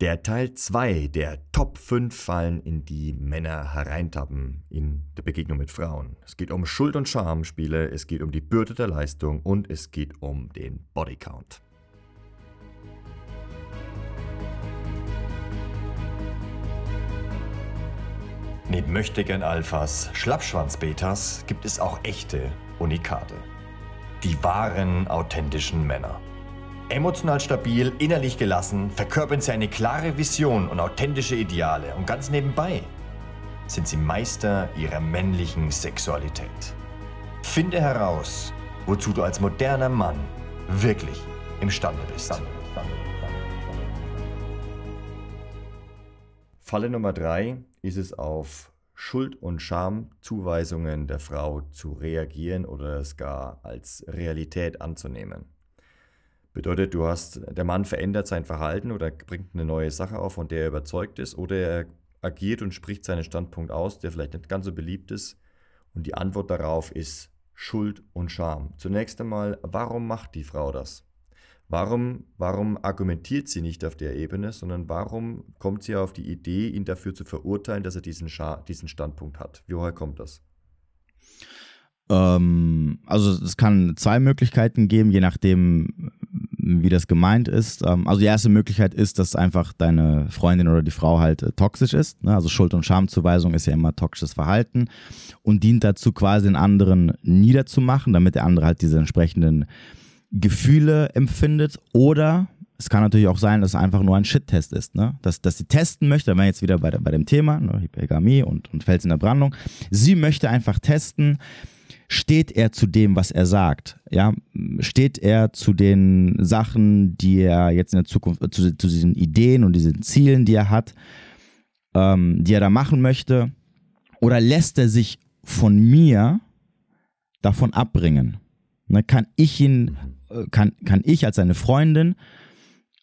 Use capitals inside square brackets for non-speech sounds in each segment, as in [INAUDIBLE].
Der Teil 2 der Top 5 Fallen, in die Männer hereintappen in der Begegnung mit Frauen. Es geht um Schuld- und Schamspiele, es geht um die Bürde der Leistung und es geht um den Bodycount. Neben Möchtegern Alphas, Schlappschwanz-Betas gibt es auch echte Unikate. Die wahren, authentischen Männer. Emotional stabil, innerlich gelassen, verkörpern sie eine klare Vision und authentische Ideale. Und ganz nebenbei sind sie Meister ihrer männlichen Sexualität. Finde heraus, wozu du als moderner Mann wirklich imstande bist. Falle Nummer drei ist es auf Schuld- und Schamzuweisungen der Frau zu reagieren oder es gar als Realität anzunehmen. Bedeutet, du hast, der Mann verändert sein Verhalten oder bringt eine neue Sache auf, von der er überzeugt ist, oder er agiert und spricht seinen Standpunkt aus, der vielleicht nicht ganz so beliebt ist. Und die Antwort darauf ist Schuld und Scham. Zunächst einmal, warum macht die Frau das? Warum, warum argumentiert sie nicht auf der Ebene, sondern warum kommt sie auf die Idee, ihn dafür zu verurteilen, dass er diesen, Scha diesen Standpunkt hat? Woher kommt das? Ähm, also es kann zwei Möglichkeiten geben, je nachdem, wie das gemeint ist. Ähm, also die erste Möglichkeit ist, dass einfach deine Freundin oder die Frau halt äh, toxisch ist. Ne? Also Schuld- und Schamzuweisung ist ja immer toxisches Verhalten und dient dazu, quasi den anderen niederzumachen, damit der andere halt diese entsprechenden Gefühle empfindet. Oder es kann natürlich auch sein, dass es einfach nur ein Shit-Test ist, ne? Dass, dass sie testen möchte, da wären wir jetzt wieder bei, bei dem Thema, ne? Hypergamie und, und Fels in der Brandung. Sie möchte einfach testen, steht er zu dem, was er sagt? Ja, steht er zu den Sachen, die er jetzt in der Zukunft, zu, zu diesen Ideen und diesen Zielen, die er hat, ähm, die er da machen möchte? Oder lässt er sich von mir davon abbringen? Ne, kann ich ihn, äh, kann, kann ich als seine Freundin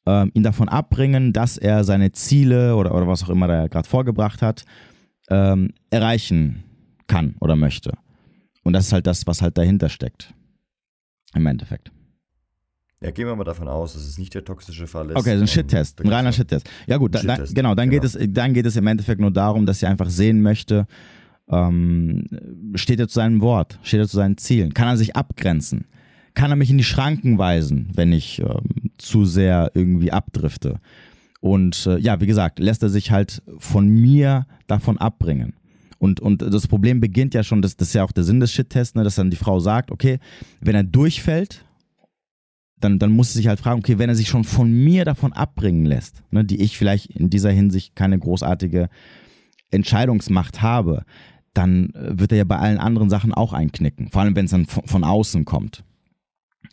ähm, ihn davon abbringen, dass er seine Ziele oder, oder was auch immer er gerade vorgebracht hat, ähm, erreichen kann oder möchte? Und das ist halt das, was halt dahinter steckt. Im Endeffekt. Ja, gehen wir mal davon aus, dass es nicht der toxische Fall ist. Okay, so ein Shit-Test, ein reiner Shit-Test. Ja gut, da, da, genau, dann, genau. Geht es, dann geht es im Endeffekt nur darum, dass sie einfach sehen möchte, ähm, steht er zu seinem Wort, steht er zu seinen Zielen, kann er sich abgrenzen, kann er mich in die Schranken weisen, wenn ich ähm, zu sehr irgendwie abdrifte. Und äh, ja, wie gesagt, lässt er sich halt von mir davon abbringen. Und, und das Problem beginnt ja schon, das, das ist ja auch der Sinn des Shit-Tests, ne, dass dann die Frau sagt, okay, wenn er durchfällt, dann, dann muss sie sich halt fragen, okay, wenn er sich schon von mir davon abbringen lässt, ne, die ich vielleicht in dieser Hinsicht keine großartige Entscheidungsmacht habe, dann äh, wird er ja bei allen anderen Sachen auch einknicken. Vor allem, wenn es dann von, von, außen kommt.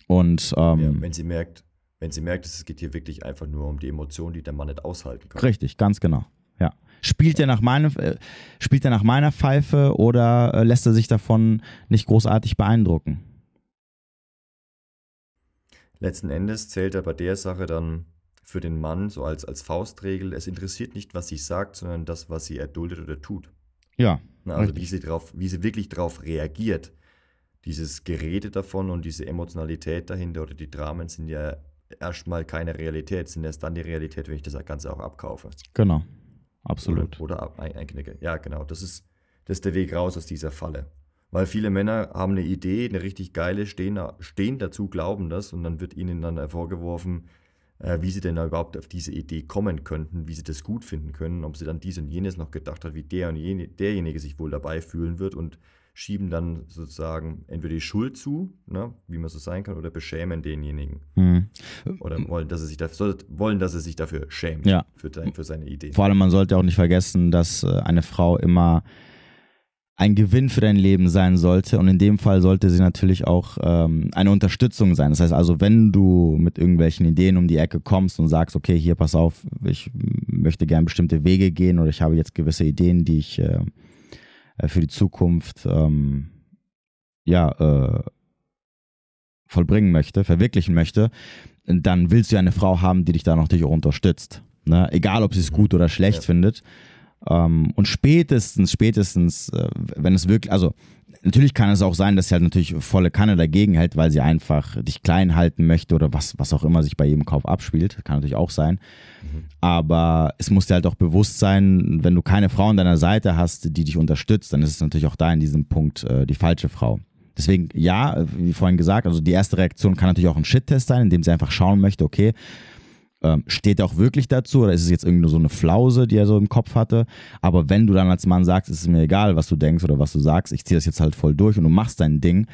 Und ähm, ja, wenn sie merkt, wenn sie merkt, es geht hier wirklich einfach nur um die Emotionen, die der Mann nicht aushalten kann. Richtig, ganz genau. Ja. Spielt er nach meinem, äh, spielt er nach meiner Pfeife oder äh, lässt er sich davon nicht großartig beeindrucken? Letzten Endes zählt er bei der Sache dann für den Mann so als, als Faustregel, es interessiert nicht, was sie sagt, sondern das, was sie erduldet oder tut. Ja. also wie sie, drauf, wie sie wirklich darauf reagiert. Dieses Gerede davon und diese Emotionalität dahinter oder die Dramen sind ja erstmal keine Realität, sind erst dann die Realität, wenn ich das Ganze auch abkaufe. Genau. Absolut. Oder, oder einknicke. Ja, genau. Das ist, das ist der Weg raus aus dieser Falle. Weil viele Männer haben eine Idee, eine richtig geile, stehen, stehen dazu, glauben das und dann wird ihnen dann vorgeworfen, äh, wie sie denn überhaupt auf diese Idee kommen könnten, wie sie das gut finden können, ob sie dann dies und jenes noch gedacht hat, wie der und jene, derjenige sich wohl dabei fühlen wird und schieben dann sozusagen entweder die Schuld zu, ne, wie man so sein kann, oder beschämen denjenigen. Mhm. Oder wollen, dass er sich dafür, wollen, dass er sich dafür schämt ja. für, für seine Idee. Vor allem, man sollte auch nicht vergessen, dass äh, eine Frau immer ein Gewinn für dein Leben sein sollte und in dem Fall sollte sie natürlich auch ähm, eine Unterstützung sein. Das heißt also, wenn du mit irgendwelchen Ideen um die Ecke kommst und sagst, okay, hier pass auf, ich möchte gerne bestimmte Wege gehen oder ich habe jetzt gewisse Ideen, die ich äh, äh, für die Zukunft ähm, ja, äh, vollbringen möchte, verwirklichen möchte, dann willst du ja eine Frau haben, die dich da natürlich auch unterstützt. Ne? Egal, ob sie es gut oder schlecht ja. findet. Ähm, und spätestens, spätestens, äh, wenn es wirklich, also natürlich kann es auch sein, dass sie halt natürlich volle Kanne dagegen hält, weil sie einfach dich klein halten möchte oder was, was auch immer sich bei jedem Kauf abspielt. Kann natürlich auch sein. Mhm. Aber es muss dir halt auch bewusst sein, wenn du keine Frau an deiner Seite hast, die dich unterstützt, dann ist es natürlich auch da in diesem Punkt äh, die falsche Frau. Deswegen, ja, wie vorhin gesagt, also die erste Reaktion kann natürlich auch ein Shit-Test sein, indem sie einfach schauen möchte, okay, ähm, steht er auch wirklich dazu oder ist es jetzt irgendwie nur so eine Flause, die er so im Kopf hatte? Aber wenn du dann als Mann sagst, es ist mir egal, was du denkst oder was du sagst, ich ziehe das jetzt halt voll durch und du machst dein Ding,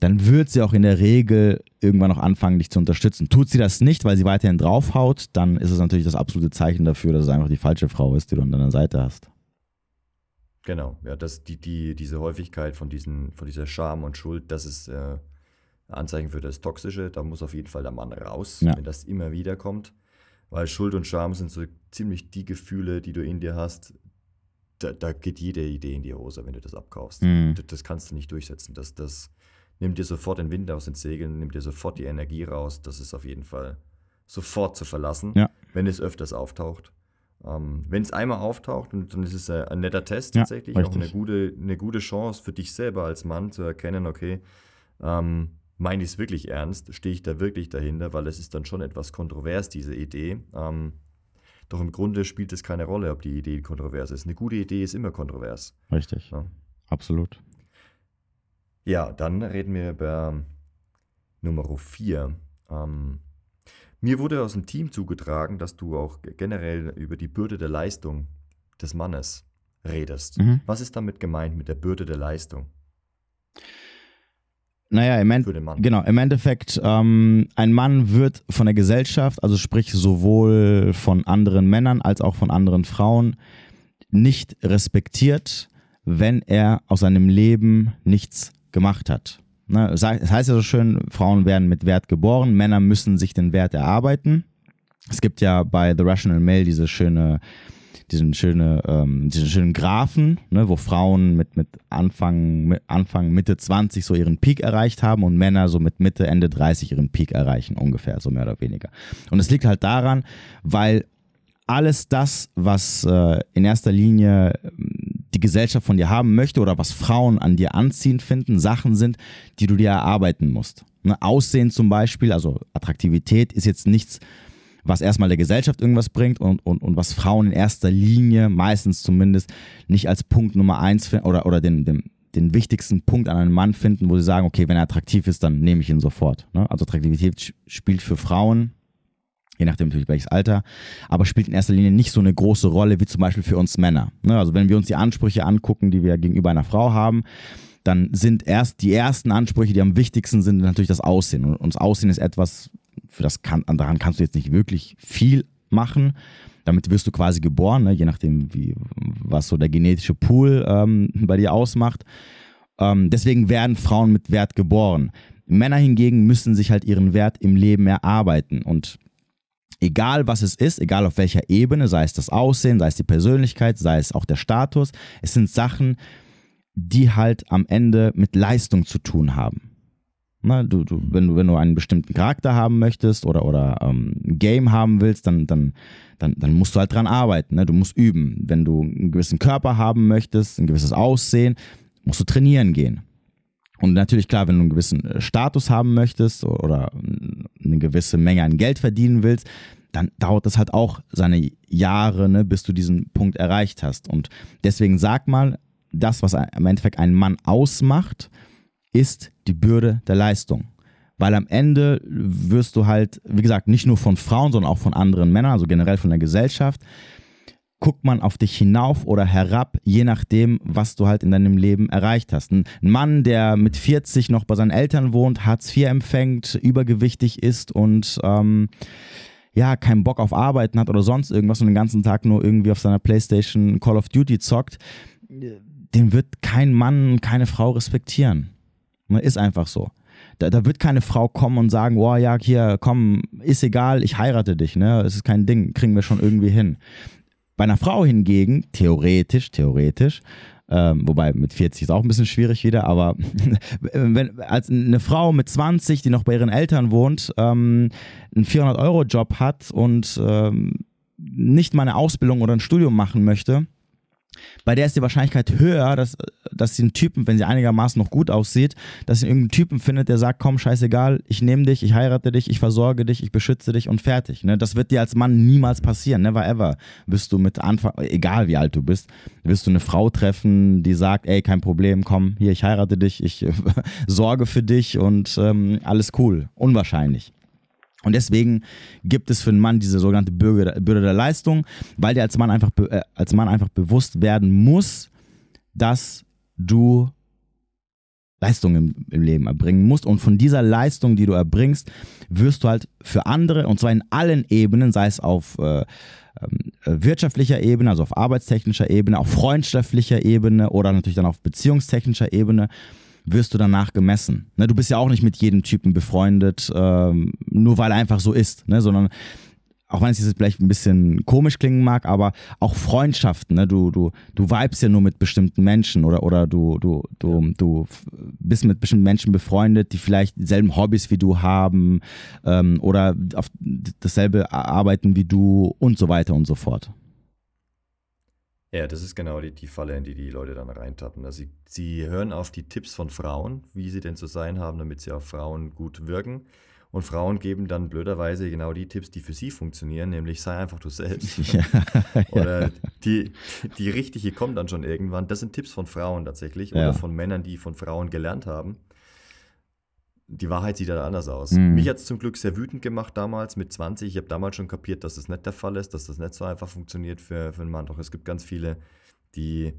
dann wird sie auch in der Regel irgendwann noch anfangen, dich zu unterstützen. Tut sie das nicht, weil sie weiterhin draufhaut, dann ist es natürlich das absolute Zeichen dafür, dass es einfach die falsche Frau ist, die du an deiner Seite hast. Genau, ja, das, die, die, diese Häufigkeit von, diesen, von dieser Scham und Schuld, das ist äh, Anzeichen für das Toxische. Da muss auf jeden Fall der Mann raus, ja. wenn das immer wieder kommt. Weil Schuld und Scham sind so ziemlich die Gefühle, die du in dir hast. Da, da geht jede Idee in die Hose, wenn du das abkaufst. Mhm. Das, das, kannst du nicht durchsetzen. Das, das nimmt dir sofort den Wind aus den Segeln, nimmt dir sofort die Energie raus. Das ist auf jeden Fall sofort zu verlassen, ja. wenn es öfters auftaucht. Ähm, wenn es einmal auftaucht, dann ist es ein, netter Test tatsächlich, ja, auch eine gute, eine gute Chance für dich selber als Mann zu erkennen, okay, ähm, meine ich es wirklich ernst? Stehe ich da wirklich dahinter? Weil es ist dann schon etwas kontrovers, diese Idee. Ähm, doch im Grunde spielt es keine Rolle, ob die Idee kontrovers ist. Eine gute Idee ist immer kontrovers. Richtig. Ja. Absolut. Ja, dann reden wir über Nummer 4. Ähm, mir wurde aus dem Team zugetragen, dass du auch generell über die Bürde der Leistung des Mannes redest. Mhm. Was ist damit gemeint mit der Bürde der Leistung? Naja, im, End genau, im Endeffekt, ähm, ein Mann wird von der Gesellschaft, also sprich sowohl von anderen Männern als auch von anderen Frauen, nicht respektiert, wenn er aus seinem Leben nichts gemacht hat. Ne, es heißt ja so schön, Frauen werden mit Wert geboren, Männer müssen sich den Wert erarbeiten. Es gibt ja bei The Rational Male diese schöne diesen, schöne, ähm, diesen schönen Graphen, ne, wo Frauen mit, mit Anfang, Anfang, Mitte 20 so ihren Peak erreicht haben und Männer so mit Mitte, Ende 30 ihren Peak erreichen, ungefähr, so mehr oder weniger. Und es liegt halt daran, weil alles das, was äh, in erster Linie ähm, die Gesellschaft von dir haben möchte oder was Frauen an dir anziehend finden, Sachen sind, die du dir erarbeiten musst. Ne? Aussehen zum Beispiel, also Attraktivität ist jetzt nichts, was erstmal der Gesellschaft irgendwas bringt und, und, und was Frauen in erster Linie, meistens zumindest, nicht als Punkt Nummer eins oder, oder den, den, den wichtigsten Punkt an einem Mann finden, wo sie sagen, okay, wenn er attraktiv ist, dann nehme ich ihn sofort. Ne? Also Attraktivität spielt für Frauen, je nachdem natürlich welches Alter, aber spielt in erster Linie nicht so eine große Rolle wie zum Beispiel für uns Männer. Ne? Also wenn wir uns die Ansprüche angucken, die wir gegenüber einer Frau haben, dann sind erst die ersten Ansprüche, die am wichtigsten sind, natürlich das Aussehen. Und das Aussehen ist etwas, das kann, daran kannst du jetzt nicht wirklich viel machen. Damit wirst du quasi geboren, ne? je nachdem, wie, was so der genetische Pool ähm, [LAUGHS] bei dir ausmacht. Ähm, deswegen werden Frauen mit Wert geboren. Männer hingegen müssen sich halt ihren Wert im Leben erarbeiten. Und egal was es ist, egal auf welcher Ebene, sei es das Aussehen, sei es die Persönlichkeit, sei es auch der Status, es sind Sachen, die halt am Ende mit Leistung zu tun haben. Na, du, du, wenn, du, wenn du einen bestimmten Charakter haben möchtest oder, oder ähm, ein Game haben willst, dann, dann, dann, dann musst du halt dran arbeiten. Ne? Du musst üben. Wenn du einen gewissen Körper haben möchtest, ein gewisses Aussehen, musst du trainieren gehen. Und natürlich, klar, wenn du einen gewissen äh, Status haben möchtest oder eine gewisse Menge an Geld verdienen willst, dann dauert das halt auch seine Jahre, ne, bis du diesen Punkt erreicht hast. Und deswegen sag mal, das, was im Endeffekt einen Mann ausmacht, ist die Bürde der Leistung. Weil am Ende wirst du halt, wie gesagt, nicht nur von Frauen, sondern auch von anderen Männern, also generell von der Gesellschaft, guckt man auf dich hinauf oder herab, je nachdem, was du halt in deinem Leben erreicht hast. Ein Mann, der mit 40 noch bei seinen Eltern wohnt, Hartz IV empfängt, übergewichtig ist und ähm, ja, keinen Bock auf Arbeiten hat oder sonst irgendwas und den ganzen Tag nur irgendwie auf seiner Playstation Call of Duty zockt, den wird kein Mann, keine Frau respektieren. Ne, ist einfach so. Da, da, wird keine Frau kommen und sagen, oh ja, hier, komm, ist egal, ich heirate dich, ne? Es ist kein Ding, kriegen wir schon irgendwie hin. Bei einer Frau hingegen, theoretisch, theoretisch, ähm, wobei mit 40 ist auch ein bisschen schwierig wieder, aber [LAUGHS] wenn als eine Frau mit 20, die noch bei ihren Eltern wohnt, ähm, einen 400-Euro-Job hat und ähm, nicht mal eine Ausbildung oder ein Studium machen möchte, bei der ist die Wahrscheinlichkeit höher, dass, dass sie einen Typen, wenn sie einigermaßen noch gut aussieht, dass sie irgendeinen Typen findet, der sagt, komm, scheißegal, ich nehme dich, ich heirate dich, ich versorge dich, ich beschütze dich und fertig. Ne? Das wird dir als Mann niemals passieren, never ever. Wirst du mit Anfang, egal wie alt du bist, wirst du eine Frau treffen, die sagt, ey, kein Problem, komm, hier, ich heirate dich, ich [LAUGHS] sorge für dich und ähm, alles cool. Unwahrscheinlich. Und deswegen gibt es für einen Mann diese sogenannte Bürde, Bürde der Leistung, weil der als Mann, einfach, äh, als Mann einfach bewusst werden muss, dass du Leistung im, im, Leben erbringen musst. Und von dieser Leistung, die du erbringst, wirst du halt für andere, und zwar in allen Ebenen, sei es auf äh, äh, wirtschaftlicher Ebene, also auf arbeitstechnischer Ebene, auf freundschaftlicher Ebene oder natürlich dann auf beziehungstechnischer Ebene, wirst du danach gemessen. Ne, du bist ja auch nicht mit jedem Typen befreundet, ähm, nur weil er einfach so ist, ne, sondern auch wenn es jetzt vielleicht ein bisschen komisch klingen mag, aber auch Freundschaften, ne? du, du, du vibest ja nur mit bestimmten Menschen oder, oder du, du, du, du bist mit bestimmten Menschen befreundet, die vielleicht dieselben Hobbys wie du haben ähm, oder auf dasselbe arbeiten wie du und so weiter und so fort. Ja, das ist genau die, die Falle, in die die Leute dann reintappen. Also sie, sie hören auf die Tipps von Frauen, wie sie denn zu sein haben, damit sie auf Frauen gut wirken. Und Frauen geben dann blöderweise genau die Tipps, die für sie funktionieren, nämlich sei einfach du selbst. [LAUGHS] [LAUGHS] Ja, Oder die, die richtige kommt dann schon irgendwann. Das sind Tipps von Frauen tatsächlich ja. oder von Männern, die von Frauen gelernt haben die Wahrheit sieht ja anders aus. Mhm. Mich hat es zum Glück sehr wütend gemacht damals mit 20. Ich habe damals schon kapiert, dass das nicht der Fall ist, dass das nicht so einfach funktioniert für, für einen Mann. Doch es gibt ganz viele, die,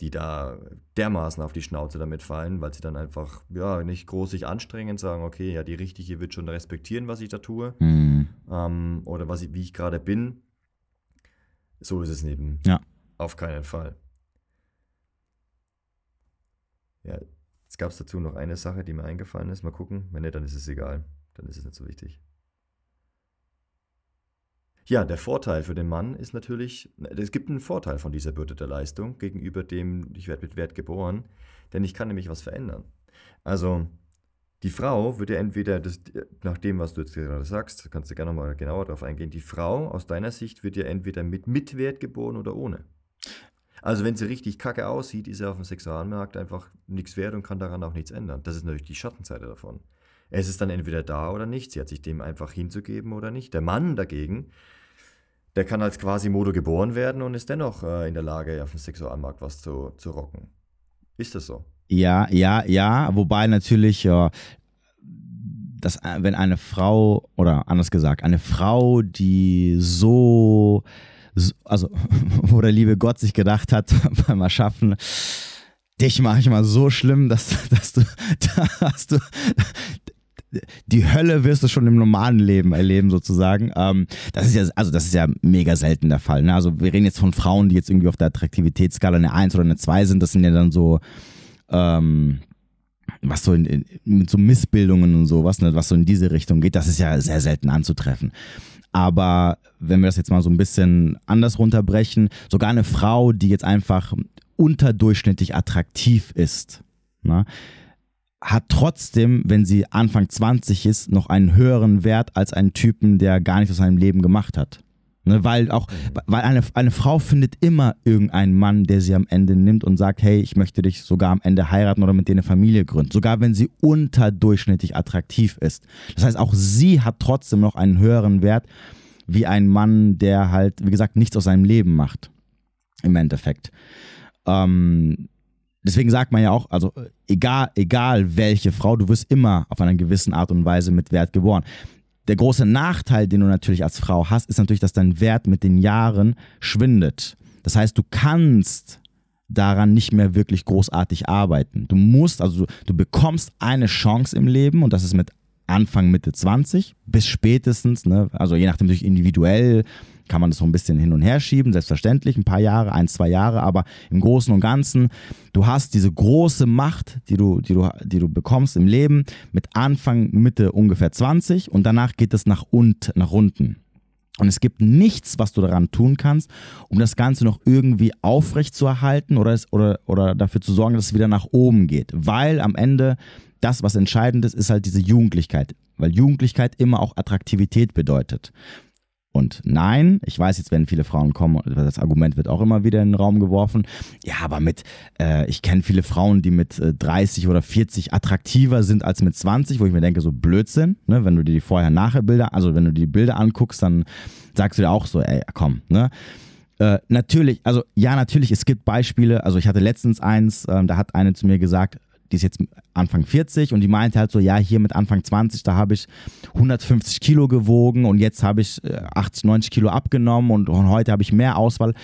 die da dermaßen auf die Schnauze damit fallen, weil sie dann einfach ja, nicht groß sich anstrengen, sagen, okay, ja, die Richtige wird schon respektieren, was ich da tue. Mhm. Ähm, oder was ich, wie ich gerade bin. So ist es eben. Ja. Auf keinen Fall. Ja, Jetzt gab es dazu noch eine Sache, die mir eingefallen ist. Mal gucken. Wenn nicht, dann ist es egal. Dann ist es nicht so wichtig. Ja, der Vorteil für den Mann ist natürlich, es gibt einen Vorteil von dieser Bürde der Leistung gegenüber dem, ich werde mit Wert geboren, denn ich kann nämlich was verändern. Also, die Frau wird ja entweder, das, nach dem, was du jetzt gerade sagst, kannst du gerne nochmal genauer darauf eingehen, die Frau aus deiner Sicht wird ja entweder mit, mit Wert geboren oder ohne. Also wenn sie richtig kacke aussieht, ist er auf dem Sexualmarkt einfach nichts wert und kann daran auch nichts ändern. Das ist natürlich die Schattenseite davon. Es ist dann entweder da oder nicht. Sie hat sich dem einfach hinzugeben oder nicht. Der Mann dagegen, der kann als Quasimodo geboren werden und ist dennoch äh, in der Lage, auf dem Sexualmarkt was zu, zu rocken. Ist das so? Ja, ja, ja. Wobei natürlich, ja, dass, äh, wenn eine Frau, oder anders gesagt, eine Frau, die so also [LAUGHS] wo der liebe Gott sich gedacht hat [LAUGHS] beim Erschaffen, dich mache ich mal so schlimm, dass, [LAUGHS] dass du, dass du die Hölle wirst du schon im normalen Leben erleben, sozusagen. Ähm, das ist ja, also das ist ja mega selten der Fall. Ne? Also wir reden jetzt von Frauen, die jetzt irgendwie auf der Attraktivitätsskala eine 1 oder eine 2 sind. Das sind ja dann so, ähm, was so in, in, mit so Missbildungen und sowas, ne? was so in diese Richtung geht, das ist ja sehr selten anzutreffen. Aber wenn wir das jetzt mal so ein bisschen anders runterbrechen, sogar eine Frau, die jetzt einfach unterdurchschnittlich attraktiv ist, na, hat trotzdem, wenn sie Anfang 20 ist, noch einen höheren Wert als einen Typen, der gar nichts aus seinem Leben gemacht hat. Ne, weil auch, weil eine, eine Frau findet immer irgendeinen Mann, der sie am Ende nimmt und sagt, hey, ich möchte dich sogar am Ende heiraten oder mit dir eine Familie gründen. Sogar wenn sie unterdurchschnittlich attraktiv ist. Das heißt, auch sie hat trotzdem noch einen höheren Wert wie ein Mann, der halt, wie gesagt, nichts aus seinem Leben macht. Im Endeffekt. Ähm, deswegen sagt man ja auch, also egal, egal welche Frau, du wirst immer auf einer gewissen Art und Weise mit Wert geboren. Der große Nachteil, den du natürlich als Frau hast, ist natürlich, dass dein Wert mit den Jahren schwindet. Das heißt, du kannst daran nicht mehr wirklich großartig arbeiten. Du musst, also du, du bekommst eine Chance im Leben und das ist mit Anfang, Mitte 20 bis spätestens, ne, also je nachdem natürlich individuell, kann man das so ein bisschen hin und her schieben, selbstverständlich, ein paar Jahre, ein, zwei Jahre, aber im Großen und Ganzen, du hast diese große Macht, die du, die du, die du bekommst im Leben mit Anfang, Mitte ungefähr 20 und danach geht es nach, und, nach unten. Und es gibt nichts, was du daran tun kannst, um das Ganze noch irgendwie aufrecht zu erhalten oder, oder, oder dafür zu sorgen, dass es wieder nach oben geht. Weil am Ende das, was entscheidend ist, ist halt diese Jugendlichkeit. Weil Jugendlichkeit immer auch Attraktivität bedeutet. Und nein, ich weiß, jetzt werden viele Frauen kommen, das Argument wird auch immer wieder in den Raum geworfen. Ja, aber mit, äh, ich kenne viele Frauen, die mit äh, 30 oder 40 attraktiver sind als mit 20, wo ich mir denke, so Blödsinn, ne? wenn du dir die Vorher-Nachher-Bilder, also wenn du dir die Bilder anguckst, dann sagst du dir auch so, ey, komm, ne? Äh, natürlich, also ja, natürlich, es gibt Beispiele. Also ich hatte letztens eins, äh, da hat eine zu mir gesagt, die ist jetzt Anfang 40 und die meinte halt so, ja, hier mit Anfang 20, da habe ich 150 Kilo gewogen und jetzt habe ich 80, äh, 90 Kilo abgenommen und, und heute habe ich mehr Auswahl.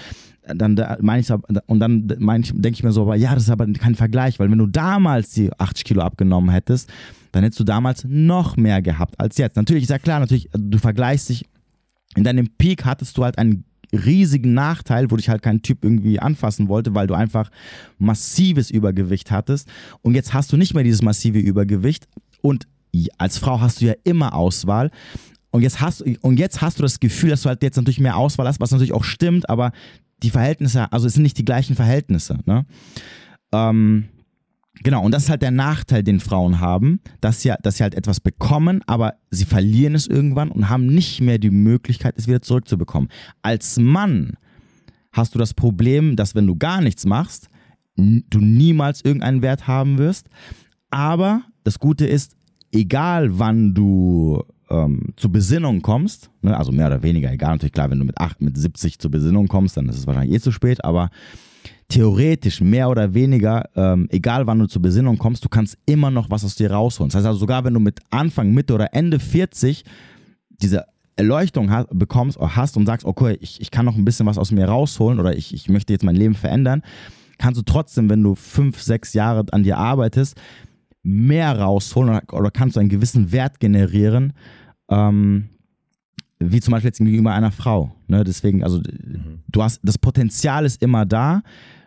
Dann da meine ich und dann meine ich, denke ich mir so, aber ja, das ist aber kein Vergleich, weil wenn du damals die 80 Kilo abgenommen hättest, dann hättest du damals noch mehr gehabt als jetzt. Natürlich ist ja klar, natürlich, du vergleichst dich, in deinem Peak hattest du halt einen riesigen Nachteil, wo dich halt kein Typ irgendwie anfassen wollte, weil du einfach massives Übergewicht hattest. Und jetzt hast du nicht mehr dieses massive Übergewicht. Und als Frau hast du ja immer Auswahl. Und jetzt hast, und jetzt hast du das Gefühl, dass du halt jetzt natürlich mehr Auswahl hast, was natürlich auch stimmt, aber die Verhältnisse, also es sind nicht die gleichen Verhältnisse. Ne? Ähm, Genau, und das ist halt der Nachteil, den Frauen haben, dass sie, dass sie halt etwas bekommen, aber sie verlieren es irgendwann und haben nicht mehr die Möglichkeit, es wieder zurückzubekommen. Als Mann hast du das Problem, dass wenn du gar nichts machst, du niemals irgendeinen Wert haben wirst. Aber das Gute ist, egal wann du ähm, zur Besinnung kommst, ne, also mehr oder weniger, egal natürlich klar, wenn du mit 8, mit 70 zur Besinnung kommst, dann ist es wahrscheinlich eh zu spät, aber theoretisch mehr oder weniger, ähm, egal wann du zur Besinnung kommst, du kannst immer noch was aus dir rausholen. Das heißt also, sogar wenn du mit Anfang, Mitte oder Ende 40 diese Erleuchtung hast, bekommst oder hast und sagst, okay, ich, ich kann noch ein bisschen was aus mir rausholen oder ich, ich möchte jetzt mein Leben verändern, kannst du trotzdem, wenn du fünf, sechs Jahre an dir arbeitest, mehr rausholen oder, oder kannst du einen gewissen Wert generieren, ähm, wie zum Beispiel jetzt gegenüber einer Frau. Ne? Deswegen, also mhm. du hast, das Potenzial ist immer da,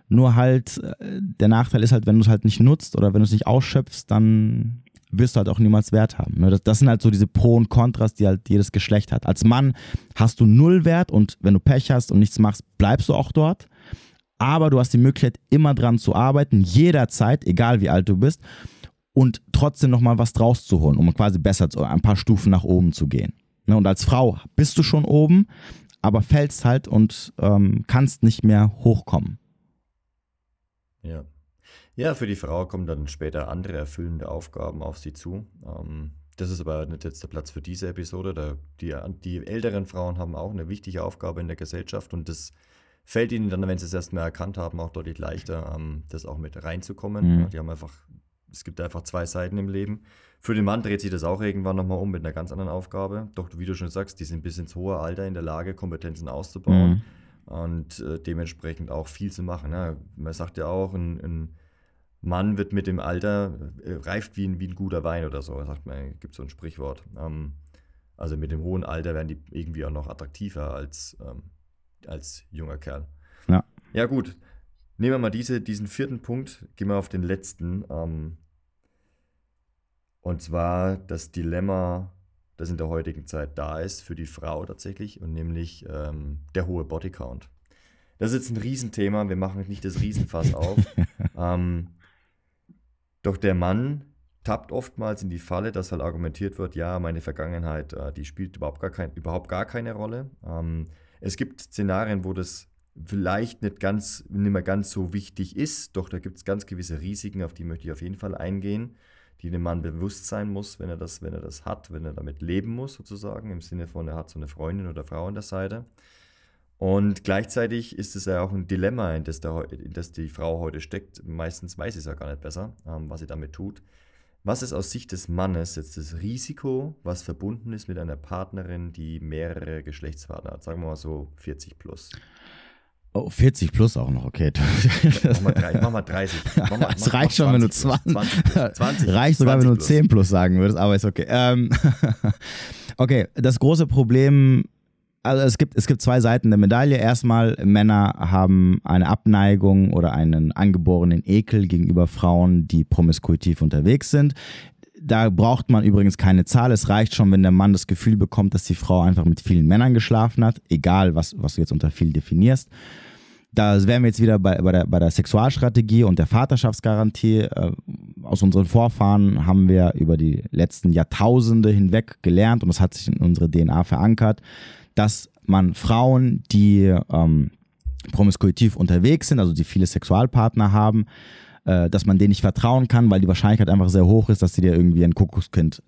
nur halt, äh, der Nachteil ist halt, wenn du es halt nicht nutzt oder wenn du es nicht ausschöpfst, dann wirst du halt auch niemals Wert haben. Ne? Das, das, sind halt so diese Pro und Kontras, die halt jedes Geschlecht hat. Als Mann hast du null Wert und wenn du Pech hast und nichts machst, bleibst du auch dort. Aber du hast die Möglichkeit, immer dran zu arbeiten, jederzeit, egal wie alt du bist, und trotzdem nochmal was draus zu holen, um quasi besser zu, ein paar Stufen nach oben zu gehen. Ne? Und als Frau bist du schon oben, aber fällst halt und ähm, kannst nicht mehr hochkommen. Ja. Ja, für die Frau kommen dann später andere erfüllende Aufgaben auf sie zu. Ähm, das ist aber nicht jetzt der Platz für diese Episode. Da die, die älteren Frauen haben auch eine wichtige Aufgabe in der Gesellschaft und das fällt ihnen dann, wenn sie es erstmal erkannt haben, auch deutlich leichter, ähm, das auch mit reinzukommen. Mhm. Die haben einfach, es gibt einfach zwei Seiten im Leben. Für den Mann dreht sich das auch irgendwann nochmal um mit einer ganz anderen Aufgabe. Doch, wie du schon sagst, die sind bis ins hohe Alter in der Lage, Kompetenzen auszubauen. Mhm und äh, dementsprechend auch viel zu machen. Ne? Man sagt ja auch, ein, ein, Mann wird mit dem Alter, äh, reift wie ein, wie ein guter Wein oder so, sagt man, gibt so ein Sprichwort. Ähm, also mit dem hohen Alter werden die irgendwie auch noch attraktiver als, ähm, als junger Kerl. Ja. Ja, gut. Nehmen wir mal diese, diesen vierten Punkt, gehen wir auf den letzten. Ähm, und zwar das Dilemma das in der heutigen Zeit da ist für die Frau tatsächlich und nämlich ähm, der hohe Bodycount. Das ist jetzt ein Riesenthema, wir machen nicht das Riesenfass [LAUGHS] auf. ähm, doch der Mann tappt oftmals in die Falle, dass halt argumentiert wird, ja, meine Vergangenheit, äh, die spielt überhaupt gar, kein, überhaupt gar keine Rolle. Ähm, es gibt Szenarien, wo das vielleicht nicht ganz, nicht mehr ganz so wichtig ist, doch da gibt es ganz gewisse Risiken, auf die möchte ich auf jeden Fall eingehen die dem Mann bewusst sein muss, wenn er das, wenn er das hat, wenn er damit leben muss, sozusagen, im Sinne von, er hat so eine Freundin oder Frau an der Seite. Und gleichzeitig ist es ja auch ein Dilemma, in das, der, in das die Frau heute steckt. Meistens weiß sie es ja gar nicht besser, ähm, was sie damit tut. Was ist aus Sicht des Mannes jetzt das Risiko, was verbunden ist mit einer Partnerin, die mehrere Geschlechtspartner hat? Sagen wir mal so 40 plus. Oh, 40 plus auch noch, okay. mach, mal drei, mach mal 30. [LAUGHS] Mach mal, es reicht schon, wenn du 20, 20, 20 Reicht sogar, 20 wenn du 10 plus sagen würdest, aber ist okay. Ähm, [LAUGHS] okay, das große Problem, also es gibt, es gibt zwei Seiten der Medaille. Erstmal, Männer haben eine Abneigung oder einen angeborenen Ekel gegenüber Frauen, die promiskuitiv unterwegs sind da braucht man übrigens keine Zahl. Es reicht schon, wenn der Mann das Gefühl bekommt, dass die Frau einfach mit vielen Männern geschlafen hat, egal was, was du jetzt unter viel definierst. Da wären wir jetzt wieder bei, bei, der, bei der Sexualstrategie und der Vaterschaftsgarantie. Äh, aus unseren Vorfahren haben wir über die letzten Jahrtausende hinweg gelernt und das hat sich in unsere DNA verankert, dass man Frauen, die ähm, promiskuitiv unterwegs sind, also die viele Sexualpartner haben, äh, dass man denen nicht vertrauen kann, weil die Wahrscheinlichkeit einfach sehr hoch ist, dass sie dir irgendwie ein Kuckuckskind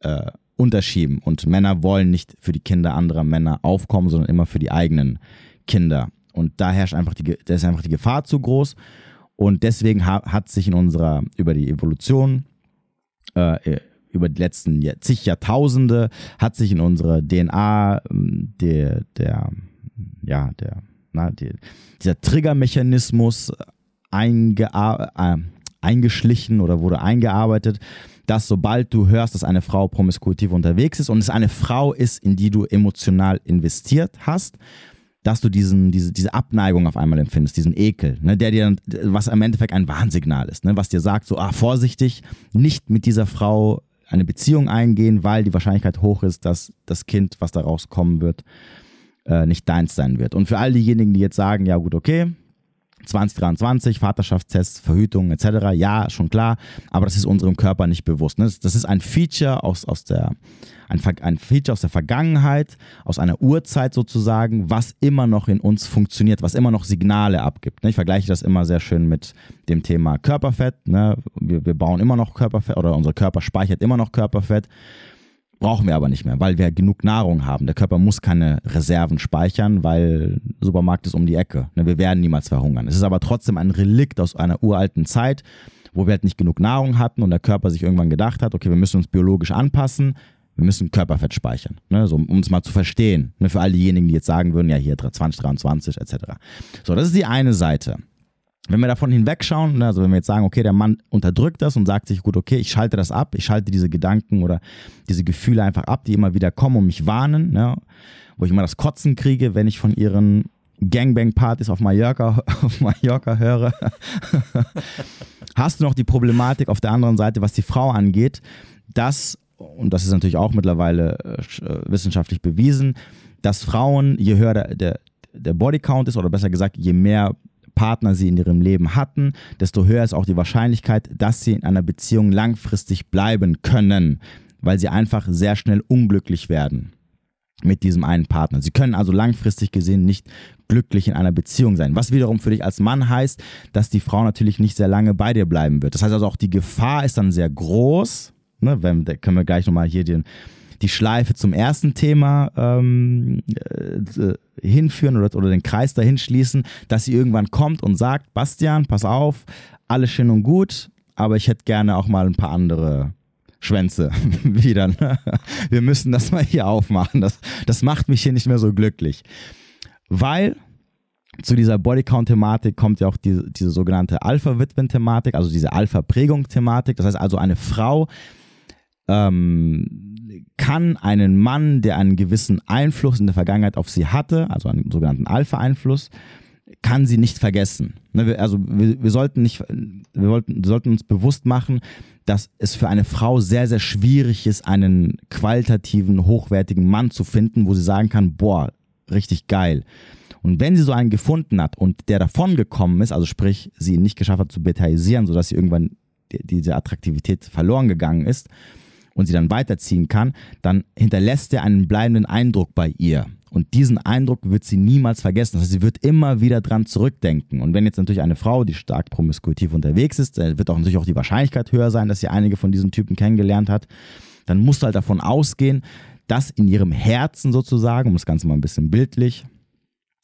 äh, unterschieben. Und Männer wollen nicht für die Kinder anderer Männer aufkommen, sondern immer für die eigenen Kinder. Und da herrscht einfach die, da ist einfach die Gefahr zu groß. Und deswegen ha hat sich in unserer, über die Evolution, äh, über die letzten zig Jahrtausende, hat sich in unserer DNA ähm, der, der, ja, der, na, die, dieser Triggermechanismus äh, eingeschlichen oder wurde eingearbeitet, dass sobald du hörst, dass eine Frau promiskuitiv unterwegs ist und es eine Frau ist, in die du emotional investiert hast, dass du diesen, diese, diese Abneigung auf einmal empfindest, diesen Ekel, ne, der dir, was im Endeffekt ein Warnsignal ist, ne, was dir sagt, so, ah, vorsichtig, nicht mit dieser Frau eine Beziehung eingehen, weil die Wahrscheinlichkeit hoch ist, dass das Kind, was daraus kommen wird, äh, nicht deins sein wird. Und für all diejenigen, die jetzt sagen, ja gut, okay, 2023, Vaterschaftstests, Verhütung etc. Ja, schon klar, aber das ist unserem Körper nicht bewusst. Ne? Das ist ein Feature aus, aus der, ein, ein Feature aus der Vergangenheit, aus einer Urzeit sozusagen, was immer noch in uns funktioniert, was immer noch Signale abgibt. Ne? Ich vergleiche das immer sehr schön mit dem Thema Körperfett. Ne? Wir, wir bauen immer noch Körperfett oder unser Körper speichert immer noch Körperfett. Brauchen wir aber nicht mehr, weil wir genug Nahrung haben. Der Körper muss keine Reserven speichern, weil Supermarkt ist um die Ecke. Ne, wir werden niemals verhungern. Es ist aber trotzdem ein Relikt aus einer uralten Zeit, wo wir halt nicht genug Nahrung hatten und der Körper sich irgendwann gedacht hat, okay, wir müssen uns biologisch anpassen, wir müssen Körperfett speichern, ne, so, um es mal zu verstehen. Ne, für all diejenigen, die jetzt sagen würden, ja hier 2023 etc. So, das ist die eine Seite. Wenn wir davon hinwegschauen, ne, also wenn wir jetzt sagen, okay, der Mann unterdrückt das und sagt sich, gut, okay, ich schalte das ab, ich schalte diese Gedanken oder diese Gefühle einfach ab, die immer wieder kommen und mich warnen, ne, wo ich immer das Kotzen kriege, wenn ich von ihren Gangbang-Partys auf Mallorca, [LAUGHS] auf Mallorca höre, [LAUGHS] hast du noch die Problematik auf der anderen Seite, was die Frau angeht, dass, und das ist natürlich auch mittlerweile äh, wissenschaftlich bewiesen, dass Frauen, je höher der, der, der Bodycount ist, oder besser gesagt, je mehr Partner sie in ihrem Leben hatten, desto höher ist auch die Wahrscheinlichkeit, dass sie in einer Beziehung langfristig bleiben können, weil sie einfach sehr schnell unglücklich werden mit diesem einen Partner. Sie können also langfristig gesehen nicht glücklich in einer Beziehung sein. Was wiederum für dich als Mann heißt, dass die Frau natürlich nicht sehr lange bei dir bleiben wird. Das heißt also auch die Gefahr ist dann sehr groß. Ne, wenn, können wir gleich nochmal hier den, die Schleife zum ersten Thema ähm, äh, hinführen oder, oder den Kreis dahin schließen, dass sie irgendwann kommt und sagt, Bastian, pass auf, alles schön und gut, aber ich hätte gerne auch mal ein paar andere Schwänze [LAUGHS] wieder. Ne? Wir müssen das mal hier aufmachen. Das, das macht mich hier nicht mehr so glücklich. Weil zu dieser Bodycount-Thematik kommt ja auch diese, diese sogenannte Alpha-Witwen-Thematik, also diese Alpha-Prägung-Thematik. Das heißt also, eine Frau ähm, kann einen Mann, der einen gewissen Einfluss in der Vergangenheit auf sie hatte, also einen sogenannten Alpha-Einfluss, kann sie nicht vergessen. Ne, also wir, wir, sollten nicht, wir, wollten, wir sollten uns bewusst machen, dass es für eine Frau sehr, sehr schwierig ist, einen qualitativen, hochwertigen Mann zu finden, wo sie sagen kann, boah, richtig geil. Und wenn sie so einen gefunden hat und der davon gekommen ist, also sprich, sie ihn nicht geschafft hat zu betaisieren, sodass sie irgendwann diese Attraktivität verloren gegangen ist, und sie dann weiterziehen kann, dann hinterlässt er einen bleibenden Eindruck bei ihr. Und diesen Eindruck wird sie niemals vergessen. Das heißt, sie wird immer wieder dran zurückdenken. Und wenn jetzt natürlich eine Frau, die stark promiskuitiv unterwegs ist, wird auch natürlich auch die Wahrscheinlichkeit höher sein, dass sie einige von diesen Typen kennengelernt hat. Dann musst du halt davon ausgehen, dass in ihrem Herzen sozusagen, um das Ganze mal ein bisschen bildlich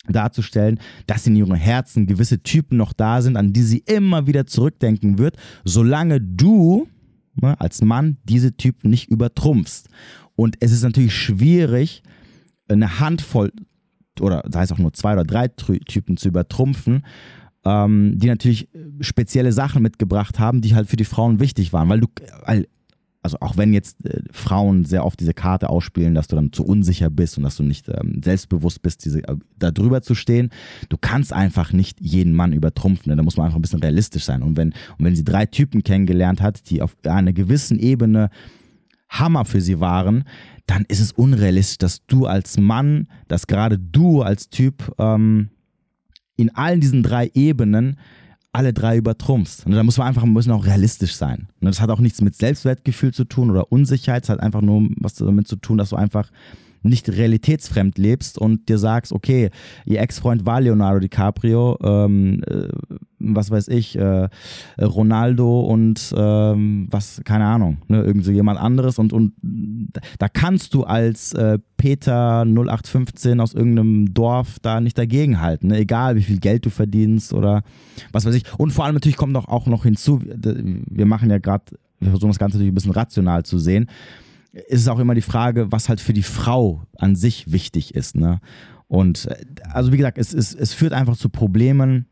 darzustellen, dass in ihrem Herzen gewisse Typen noch da sind, an die sie immer wieder zurückdenken wird, solange du ne, als Mann diese Typen nicht übertrumpfst. Und es ist natürlich schwierig, eine Handvoll oder sei es auch nur zwei oder drei Typen zu übertrumpfen, ähm, die natürlich spezielle Sachen mitgebracht haben, die halt für die Frauen wichtig waren. Weil du, weil also auch wenn jetzt äh, Frauen sehr oft diese Karte ausspielen, dass du dann zu unsicher bist und dass du nicht ähm, selbstbewusst bist, diese, äh, da drüber zu stehen, du kannst einfach nicht jeden Mann übertrumpfen. Ne? Da muss man einfach ein bisschen realistisch sein. Und wenn, und wenn sie drei Typen kennengelernt hat, die auf einer gewissen Ebene Hammer für sie waren, dann ist es unrealistisch, dass du als Mann, dass gerade du als Typ ähm, in allen diesen drei Ebenen alle drei übertrumpfst. Und da muss man einfach ein bisschen auch realistisch sein. Und das hat auch nichts mit Selbstwertgefühl zu tun oder Unsicherheit. Es hat einfach nur was damit zu tun, dass du einfach nicht realitätsfremd lebst und dir sagst, okay, ihr Ex-Freund war Leonardo DiCaprio, ähm, äh, was weiß ich, äh, Ronaldo und ähm, was, keine Ahnung, ne, irgend so jemand anderes und, und da kannst du als äh, Peter 0815 aus irgendeinem Dorf da nicht dagegenhalten, ne? egal wie viel Geld du verdienst oder was weiß ich. Und vor allem natürlich kommt auch noch hinzu, wir machen ja gerade, wir versuchen das Ganze natürlich ein bisschen rational zu sehen ist es auch immer die Frage, was halt für die Frau an sich wichtig ist. Ne? Und äh, also wie gesagt, es, es, es führt einfach zu Problemen,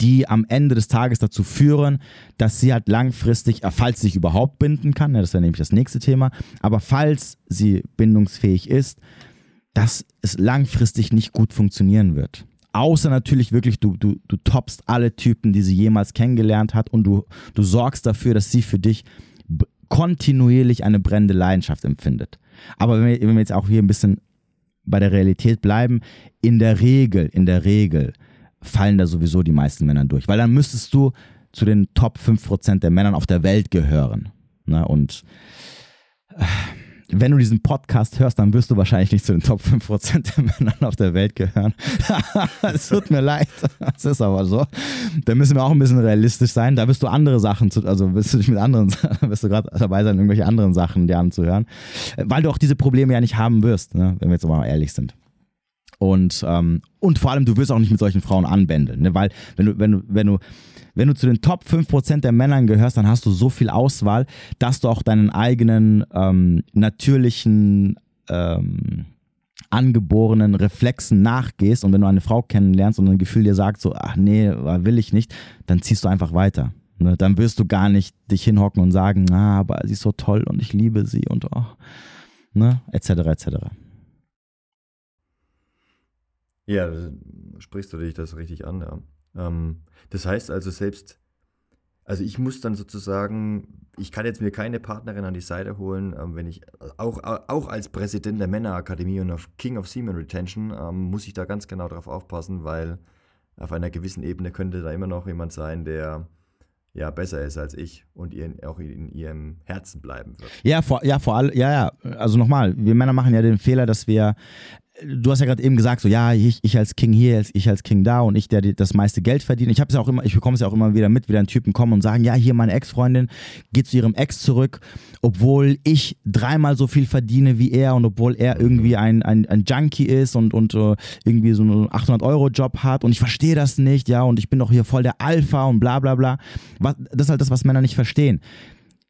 die am Ende des Tages dazu führen, dass sie halt langfristig, äh, falls sie sich überhaupt binden kann, ne, das wäre nämlich das nächste Thema, aber falls sie bindungsfähig ist, dass es langfristig nicht gut funktionieren wird. Außer natürlich wirklich, du, du, du toppst alle Typen, die sie jemals kennengelernt hat und du, du sorgst dafür, dass sie für dich kontinuierlich eine brennende Leidenschaft empfindet. Aber wenn wir, wenn wir jetzt auch hier ein bisschen bei der Realität bleiben, in der Regel, in der Regel fallen da sowieso die meisten Männer durch. Weil dann müsstest du zu den Top 5% der Männern auf der Welt gehören. Ne? Und äh, wenn du diesen Podcast hörst, dann wirst du wahrscheinlich nicht zu den Top 5% der [LAUGHS] Männern auf der Welt gehören. [LAUGHS] es tut mir leid, es ist aber so. Da müssen wir auch ein bisschen realistisch sein. Da wirst du andere Sachen, zu, also wirst du dich mit anderen, [LAUGHS] wirst du gerade dabei sein, irgendwelche anderen Sachen dir anzuhören, weil du auch diese Probleme ja nicht haben wirst, ne? wenn wir jetzt mal ehrlich sind. Und, ähm, und vor allem, du wirst auch nicht mit solchen Frauen anbändeln, ne? weil wenn du, wenn du, wenn du wenn du zu den Top 5% der Männern gehörst, dann hast du so viel Auswahl, dass du auch deinen eigenen ähm, natürlichen ähm, angeborenen Reflexen nachgehst und wenn du eine Frau kennenlernst und ein Gefühl dir sagt, so, ach nee, will ich nicht, dann ziehst du einfach weiter. Ne? Dann wirst du gar nicht dich hinhocken und sagen, ah, aber sie ist so toll und ich liebe sie und oh, ne, etc. etc. Ja, sprichst du dich das richtig an, ja. Ähm, das heißt also selbst, also ich muss dann sozusagen, ich kann jetzt mir keine Partnerin an die Seite holen, ähm, wenn ich, auch, auch als Präsident der Männerakademie und auf King of Seaman Retention, ähm, muss ich da ganz genau drauf aufpassen, weil auf einer gewissen Ebene könnte da immer noch jemand sein, der ja besser ist als ich und ihr, auch in ihrem Herzen bleiben wird. Ja, vor, ja, vor allem, ja, ja. Also nochmal, wir Männer machen ja den Fehler, dass wir du hast ja gerade eben gesagt, so ja, ich, ich als King hier, ich als King da und ich, der das meiste Geld verdient. Ich habe es ja auch immer, ich bekomme es ja auch immer wieder mit, wie dann Typen kommen und sagen, ja, hier meine Ex-Freundin geht zu ihrem Ex zurück, obwohl ich dreimal so viel verdiene wie er und obwohl er irgendwie ein, ein, ein Junkie ist und, und uh, irgendwie so einen 800-Euro-Job hat und ich verstehe das nicht, ja, und ich bin doch hier voll der Alpha und bla bla bla. Was, das ist halt das, was Männer nicht verstehen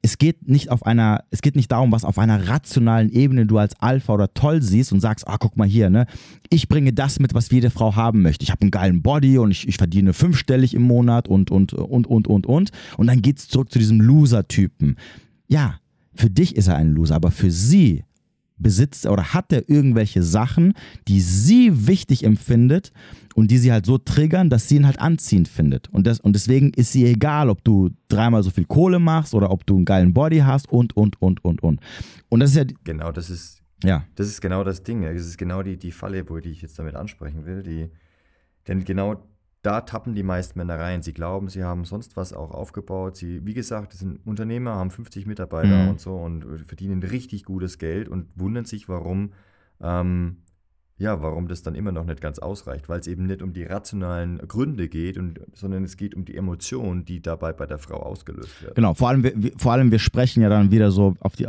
es geht nicht auf einer, es geht nicht darum, was auf einer rationalen Ebene du als Alpha oder toll siehst und sagst, ah, guck mal hier, ne, ich bringe das mit, was jede Frau haben möchte. Ich habe einen geilen Body und ich, ich verdiene fünfstellig im Monat und, und, und, und, und, und. Und dann geht's zurück zu diesem Loser-Typen. Ja, für dich ist er ein Loser, aber für sie besitzt oder hat er irgendwelche Sachen, die sie wichtig empfindet und die sie halt so triggern, dass sie ihn halt anziehend findet. Und, das, und deswegen ist sie egal, ob du dreimal so viel Kohle machst oder ob du einen geilen Body hast und, und, und, und, und. Und das ist ja. Genau, das ist. Ja. Das ist genau das Ding. Das ist genau die, die Falle, wo die ich jetzt damit ansprechen will. Die, denn genau da tappen die meisten Männer rein. Sie glauben, sie haben sonst was auch aufgebaut. Sie, wie gesagt, sind Unternehmer, haben 50 Mitarbeiter mhm. und so und verdienen richtig gutes Geld und wundern sich, warum, ähm, ja, warum das dann immer noch nicht ganz ausreicht, weil es eben nicht um die rationalen Gründe geht, und, sondern es geht um die Emotion, die dabei bei der Frau ausgelöst wird. Genau, vor allem, wir, vor allem wir sprechen ja dann wieder so auf die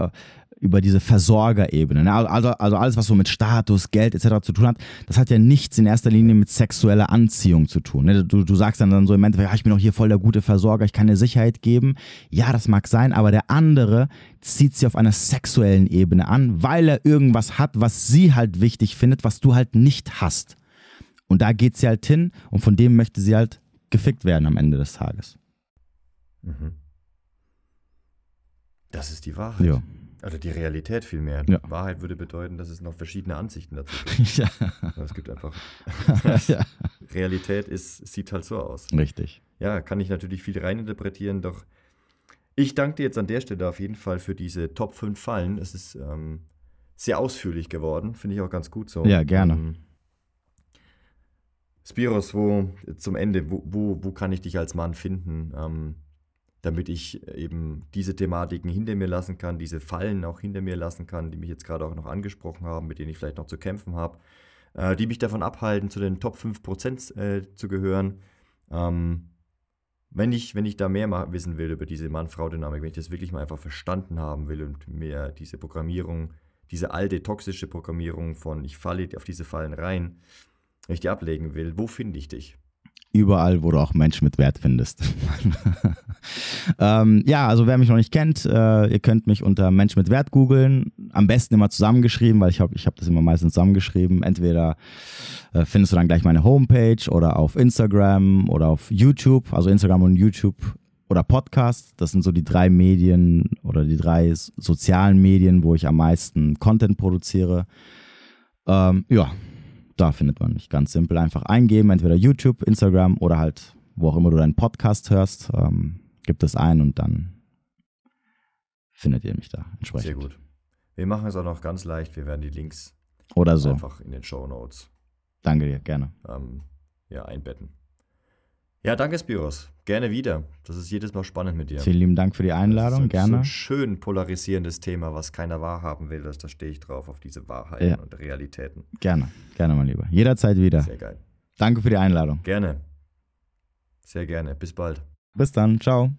über diese Versorgerebene. Ne? Also, also alles, was so mit Status, Geld etc. zu tun hat, das hat ja nichts in erster Linie mit sexueller Anziehung zu tun. Ne? Du, du sagst dann, dann so im Endeffekt, ja, ich bin doch hier voll der gute Versorger, ich kann dir Sicherheit geben. Ja, das mag sein, aber der andere zieht sie auf einer sexuellen Ebene an, weil er irgendwas hat, was sie halt wichtig findet, was du halt nicht hast. Und da geht sie halt hin und von dem möchte sie halt gefickt werden am Ende des Tages. Mhm. Das ist die Wahrheit. Ja. Also die Realität vielmehr. Ja. Wahrheit würde bedeuten, dass es noch verschiedene Ansichten dazu gibt. [LAUGHS] ja. Es gibt einfach. [LAUGHS] ja. Realität ist, sieht halt so aus. Richtig. Ja, kann ich natürlich viel reininterpretieren, doch ich danke dir jetzt an der Stelle auf jeden Fall für diese Top 5 Fallen. Es ist ähm, sehr ausführlich geworden, finde ich auch ganz gut so. Ja, gerne. Ähm, Spiros, wo zum Ende, wo, wo, wo kann ich dich als Mann finden? Ähm, damit ich eben diese Thematiken hinter mir lassen kann, diese Fallen auch hinter mir lassen kann, die mich jetzt gerade auch noch angesprochen haben, mit denen ich vielleicht noch zu kämpfen habe, äh, die mich davon abhalten, zu den Top 5% äh, zu gehören. Ähm, wenn ich, wenn ich da mehr wissen will über diese Mann-Frau-Dynamik, wenn ich das wirklich mal einfach verstanden haben will und mir diese Programmierung, diese alte toxische Programmierung von ich falle auf diese Fallen rein, wenn ich die ablegen will, wo finde ich dich? Überall, wo du auch Menschen mit Wert findest. [LAUGHS] ähm, ja, also wer mich noch nicht kennt, äh, ihr könnt mich unter Mensch mit Wert googeln. Am besten immer zusammengeschrieben, weil ich habe ich hab das immer meistens zusammengeschrieben. Entweder äh, findest du dann gleich meine Homepage oder auf Instagram oder auf YouTube, also Instagram und YouTube oder Podcast. Das sind so die drei Medien oder die drei sozialen Medien, wo ich am meisten Content produziere. Ähm, ja, da findet man mich ganz simpel. Einfach eingeben, entweder YouTube, Instagram oder halt, wo auch immer du deinen Podcast hörst, ähm, gibt es ein und dann findet ihr mich da entsprechend. Sehr gut. Wir machen es auch noch ganz leicht. Wir werden die Links oder so einfach in den Show Notes. Danke dir, gerne. Ähm, ja, einbetten. Ja, danke Spiros. Gerne wieder. Das ist jedes Mal spannend mit dir. Vielen lieben Dank für die Einladung, das ist gerne. So ein schön polarisierendes Thema, was keiner wahrhaben will. Das, da stehe ich drauf, auf diese Wahrheiten ja. und Realitäten. Gerne, gerne, mein Lieber. Jederzeit wieder. Sehr geil. Danke für die Einladung. Gerne. Sehr gerne. Bis bald. Bis dann. Ciao.